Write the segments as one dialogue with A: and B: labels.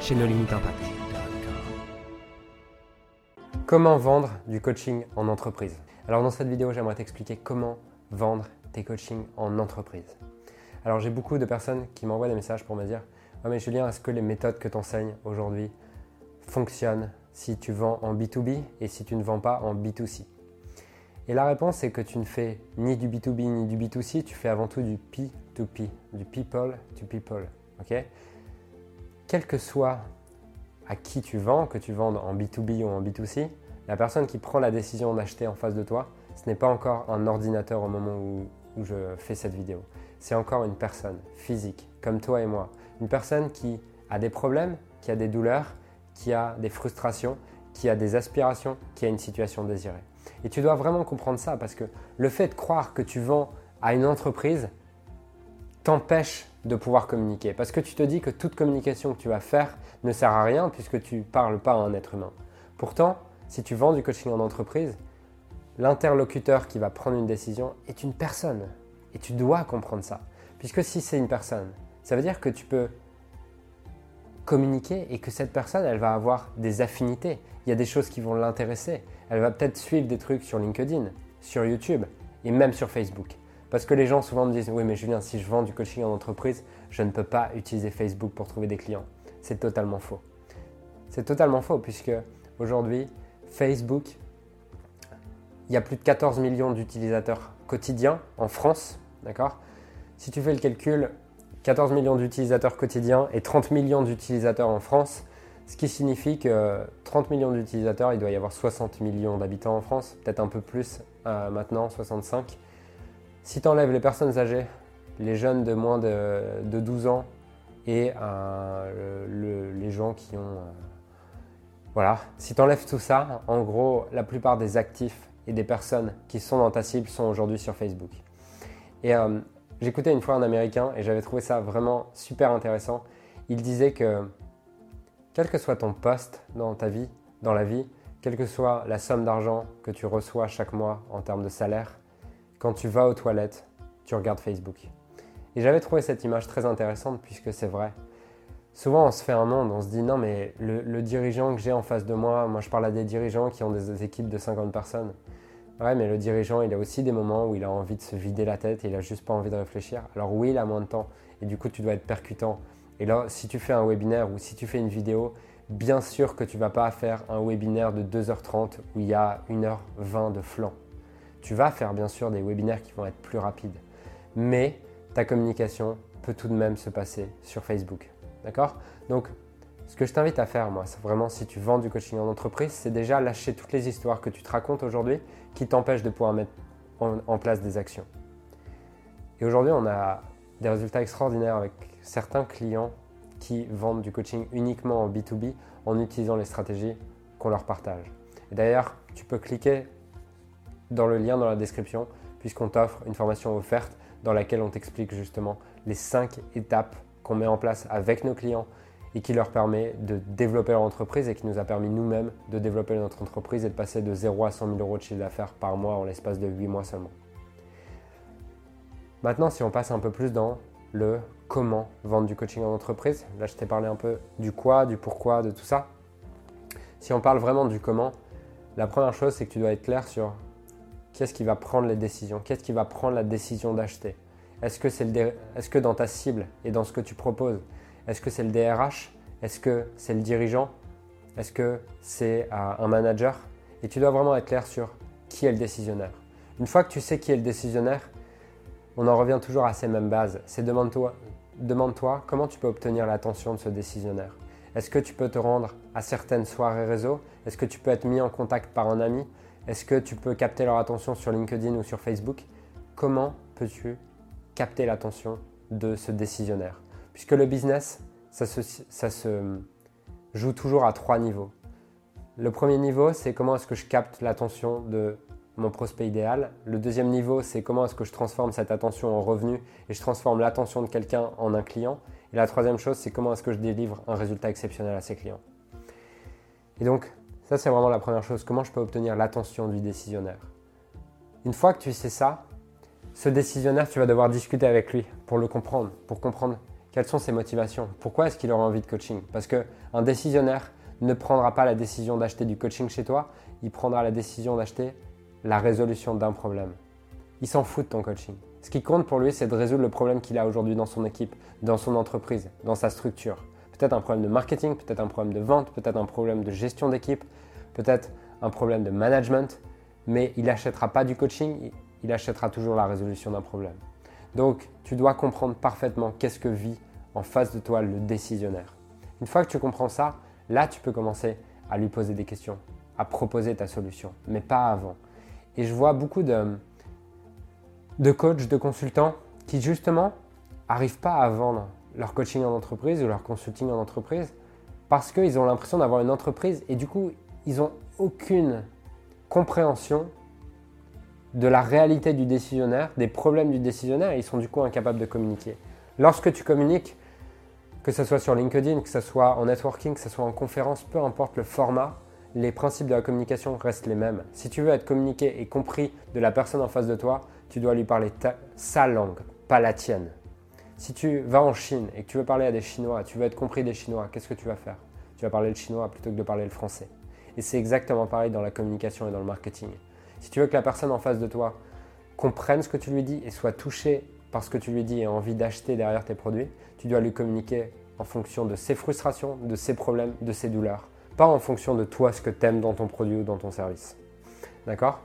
A: chez No Limit Impact. Comment vendre du coaching en entreprise? Alors dans cette vidéo, j'aimerais t'expliquer comment vendre tes coachings en entreprise. Alors j'ai beaucoup de personnes qui m'envoient des messages pour me dire oh mais Julien, est-ce que les méthodes que tu enseignes aujourd'hui fonctionnent si tu vends en B2B et si tu ne vends pas en B2C Et la réponse est que tu ne fais ni du B2B ni du B2C, tu fais avant tout du P2P, du people to people. ok? Quel que soit à qui tu vends, que tu vendes en B2B ou en B2C, la personne qui prend la décision d'acheter en face de toi, ce n'est pas encore un ordinateur au moment où, je fais cette vidéo. C'est encore une personne physique, comme toi et moi. Une personne qui a des problèmes, qui a des douleurs, qui a des frustrations, qui a des aspirations, qui a une situation désirée. Et tu dois vraiment comprendre ça parce que le fait de croire que tu vends à une entreprise t'empêche de pouvoir communiquer. Parce que tu te dis que toute communication que tu vas faire ne sert à rien puisque tu parles pas à un être humain. Pourtant, si tu vends du coaching en entreprise, l'interlocuteur qui va prendre une décision est une personne. Et tu dois comprendre ça. Puisque si c'est une personne, ça veut dire que tu peux communiquer et que cette personne, elle va avoir des affinités. Il y a des choses qui vont l'intéresser. Elle va peut-être suivre des trucs sur LinkedIn, sur YouTube et même sur Facebook. Parce que les gens souvent me disent Oui, mais Julien, si je vends du coaching en entreprise, je ne peux pas utiliser Facebook pour trouver des clients. C'est totalement faux. C'est totalement faux puisque aujourd'hui, Facebook il y a plus de 14 millions d'utilisateurs quotidiens en France, d'accord? Si tu fais le calcul, 14 millions d'utilisateurs quotidiens et 30 millions d'utilisateurs en France, ce qui signifie que 30 millions d'utilisateurs, il doit y avoir 60 millions d'habitants en France, peut-être un peu plus euh, maintenant, 65. Si tu enlèves les personnes âgées, les jeunes de moins de, 12 ans et euh, les gens qui ont... Euh, voilà, si tu enlèves tout ça, en gros, la plupart des actifs et des personnes qui sont dans ta cible sont aujourd'hui sur Facebook. Et euh, j'écoutais une fois un Américain et j'avais trouvé ça vraiment super intéressant. Il disait que quel que soit ton poste dans ta vie, dans la vie, quelle que soit la somme d'argent que tu reçois chaque mois en termes de salaire, quand tu vas aux toilettes, tu regardes Facebook. Et j'avais trouvé cette image très intéressante puisque c'est vrai. Souvent, on se fait un monde, on se dit non, mais le, dirigeant que j'ai en face de moi, moi je parle à des dirigeants qui ont des, équipes de 50 personnes. Ouais, mais le dirigeant, il a aussi des moments où il a envie de se vider la tête et il a juste pas envie de réfléchir. Alors oui, il a moins de temps et du coup, tu dois être percutant. Et là, si tu fais un webinaire ou si tu fais une vidéo, bien sûr que tu vas pas faire un webinaire de 2h30 où il y a 1h20 de flanc. Tu vas faire bien sûr des webinaires qui vont être plus rapides. Mais ta communication peut tout de même se passer sur Facebook. D'accord? Donc, ce que je t'invite à faire, moi, c'est vraiment si tu vends du coaching en entreprise, c'est déjà lâcher toutes les histoires que tu te racontes aujourd'hui qui t'empêchent de pouvoir mettre en, place des actions. Et aujourd'hui, on a des résultats extraordinaires avec certains clients qui vendent du coaching uniquement en B2B en utilisant les stratégies qu'on leur partage. D'ailleurs, tu peux cliquer dans le lien dans la description puisqu'on t'offre une formation offerte dans laquelle on t'explique justement les 5 étapes qu'on met en place avec nos clients et qui leur permet de développer leur entreprise et qui nous a permis nous-mêmes de développer notre entreprise et de passer de 0 à 100 000 euros de chiffre d'affaires par mois en l'espace de 8 mois seulement. Maintenant, si on passe un peu plus dans le comment vendre du coaching en entreprise, là je t'ai parlé un peu du quoi, du pourquoi, de tout ça. Si on parle vraiment du comment, la première chose c'est que tu dois être clair sur qu'est-ce qui va prendre les décisions, qu'est-ce qui va prendre la décision d'acheter, est-ce que, est-ce que dans ta cible et dans ce que tu proposes, est-ce que c'est le DRH Est-ce que c'est le dirigeant? Est-ce que c'est euh, un manager? Et tu dois vraiment être clair sur qui est le décisionnaire. Une fois que tu sais qui est le décisionnaire, on en revient toujours à ces mêmes bases. C'est demande-toi, demande-toi comment tu peux obtenir l'attention de ce décisionnaire. Est-ce que tu peux te rendre à certaines soirées réseau? Est-ce que tu peux être mis en contact par un ami? Est-ce que tu peux capter leur attention sur LinkedIn ou sur Facebook? Comment peux-tu capter l'attention de ce décisionnaire? Puisque le business, ça se, joue toujours à trois niveaux. Le premier niveau, c'est comment est-ce que je capte l'attention de mon prospect idéal. Le deuxième niveau, c'est comment est-ce que je transforme cette attention en revenu et je transforme l'attention de quelqu'un en un client. Et la troisième chose, c'est comment est-ce que je délivre un résultat exceptionnel à ses clients. Et donc, ça c'est vraiment la première chose. Comment je peux obtenir l'attention du décisionnaire? Une fois que tu sais ça, ce décisionnaire, tu vas devoir discuter avec lui pour le comprendre, pour comprendre quelles sont ses motivations, pourquoi est-ce qu'il aura envie de coaching? Parce qu'un décisionnaire ne prendra pas la décision d'acheter du coaching chez toi, il prendra la décision d'acheter la résolution d'un problème. Il s'en fout de ton coaching. Ce qui compte pour lui, c'est de résoudre le problème qu'il a aujourd'hui dans son équipe, dans son entreprise, dans sa structure. Peut-être un problème de marketing, peut-être un problème de vente, peut-être un problème de gestion d'équipe, peut-être un problème de management, mais il n'achètera pas du coaching, il achètera toujours la résolution d'un problème. Donc, tu dois comprendre parfaitement qu'est-ce que vit en face de toi le décisionnaire. Une fois que tu comprends ça, là, tu peux commencer à lui poser des questions, à proposer ta solution, mais pas avant. Et je vois beaucoup de, coachs, de consultants qui justement n'arrivent pas à vendre leur coaching en entreprise ou leur consulting en entreprise parce qu'ils ont l'impression d'avoir une entreprise et du coup, ils n'ont aucune compréhension de la réalité du décisionnaire, des problèmes du décisionnaire et ils sont du coup incapables de communiquer. Lorsque tu communiques, que ce soit sur LinkedIn, que ce soit en networking, que ce soit en conférence, peu importe le format, les principes de la communication restent les mêmes. Si tu veux être communiqué et compris de la personne en face de toi, tu dois lui parler sa langue, pas la tienne. Si tu vas en Chine et que tu veux parler à des Chinois, tu veux être compris des Chinois, qu'est-ce que tu vas faire? Tu vas parler le chinois plutôt que de parler le français. Et c'est exactement pareil dans la communication et dans le marketing. Si tu veux que la personne en face de toi comprenne ce que tu lui dis et soit touchée par ce que tu lui dis et ait envie d'acheter derrière tes produits, tu dois lui communiquer en fonction de ses frustrations, de ses problèmes, de ses douleurs. Pas en fonction de toi, ce que tu aimes dans ton produit ou dans ton service. D'accord?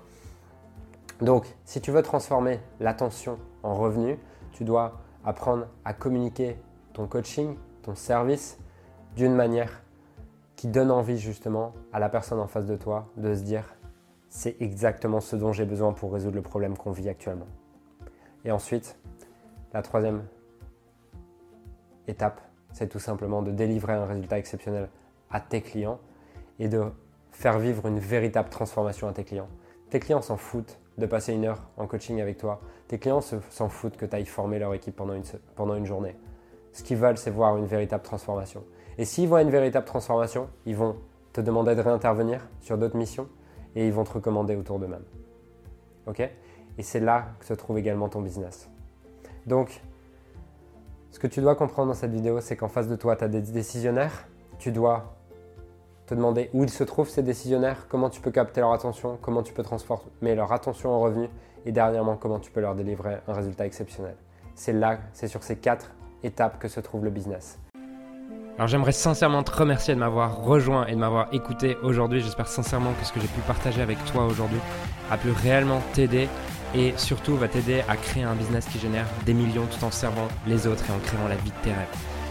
A: Donc, si tu veux transformer l'attention en revenu, tu dois apprendre à communiquer ton coaching, ton service d'une manière qui donne envie justement à la personne en face de toi de se dire c'est exactement ce dont j'ai besoin pour résoudre le problème qu'on vit actuellement. Et ensuite, la troisième étape, c'est tout simplement de délivrer un résultat exceptionnel à tes clients et de faire vivre une véritable transformation à tes clients. Tes clients s'en foutent de passer une heure en coaching avec toi. Tes clients s'en foutent que tu ailles former leur équipe pendant une, journée. Ce qu'ils veulent, c'est voir une véritable transformation. Et s'ils voient une véritable transformation, ils vont te demander de réintervenir sur d'autres missions et ils vont te recommander autour d'eux-mêmes. OK? Et c'est là que se trouve également ton business. Donc, ce que tu dois comprendre dans cette vidéo, c'est qu'en face de toi, tu as des décisionnaires. Tu dois te demander où ils se trouvent ces décisionnaires, comment tu peux capter leur attention, comment tu peux transformer leur attention en revenu et dernièrement comment tu peux leur délivrer un résultat exceptionnel. C'est là, c'est sur ces quatre étapes que se trouve le business.
B: Alors j'aimerais sincèrement te remercier de m'avoir rejoint et de m'avoir écouté aujourd'hui. J'espère sincèrement que ce que j'ai pu partager avec toi aujourd'hui a pu réellement t'aider et surtout va t'aider à créer un business qui génère des millions tout en servant les autres et en créant la vie de tes rêves.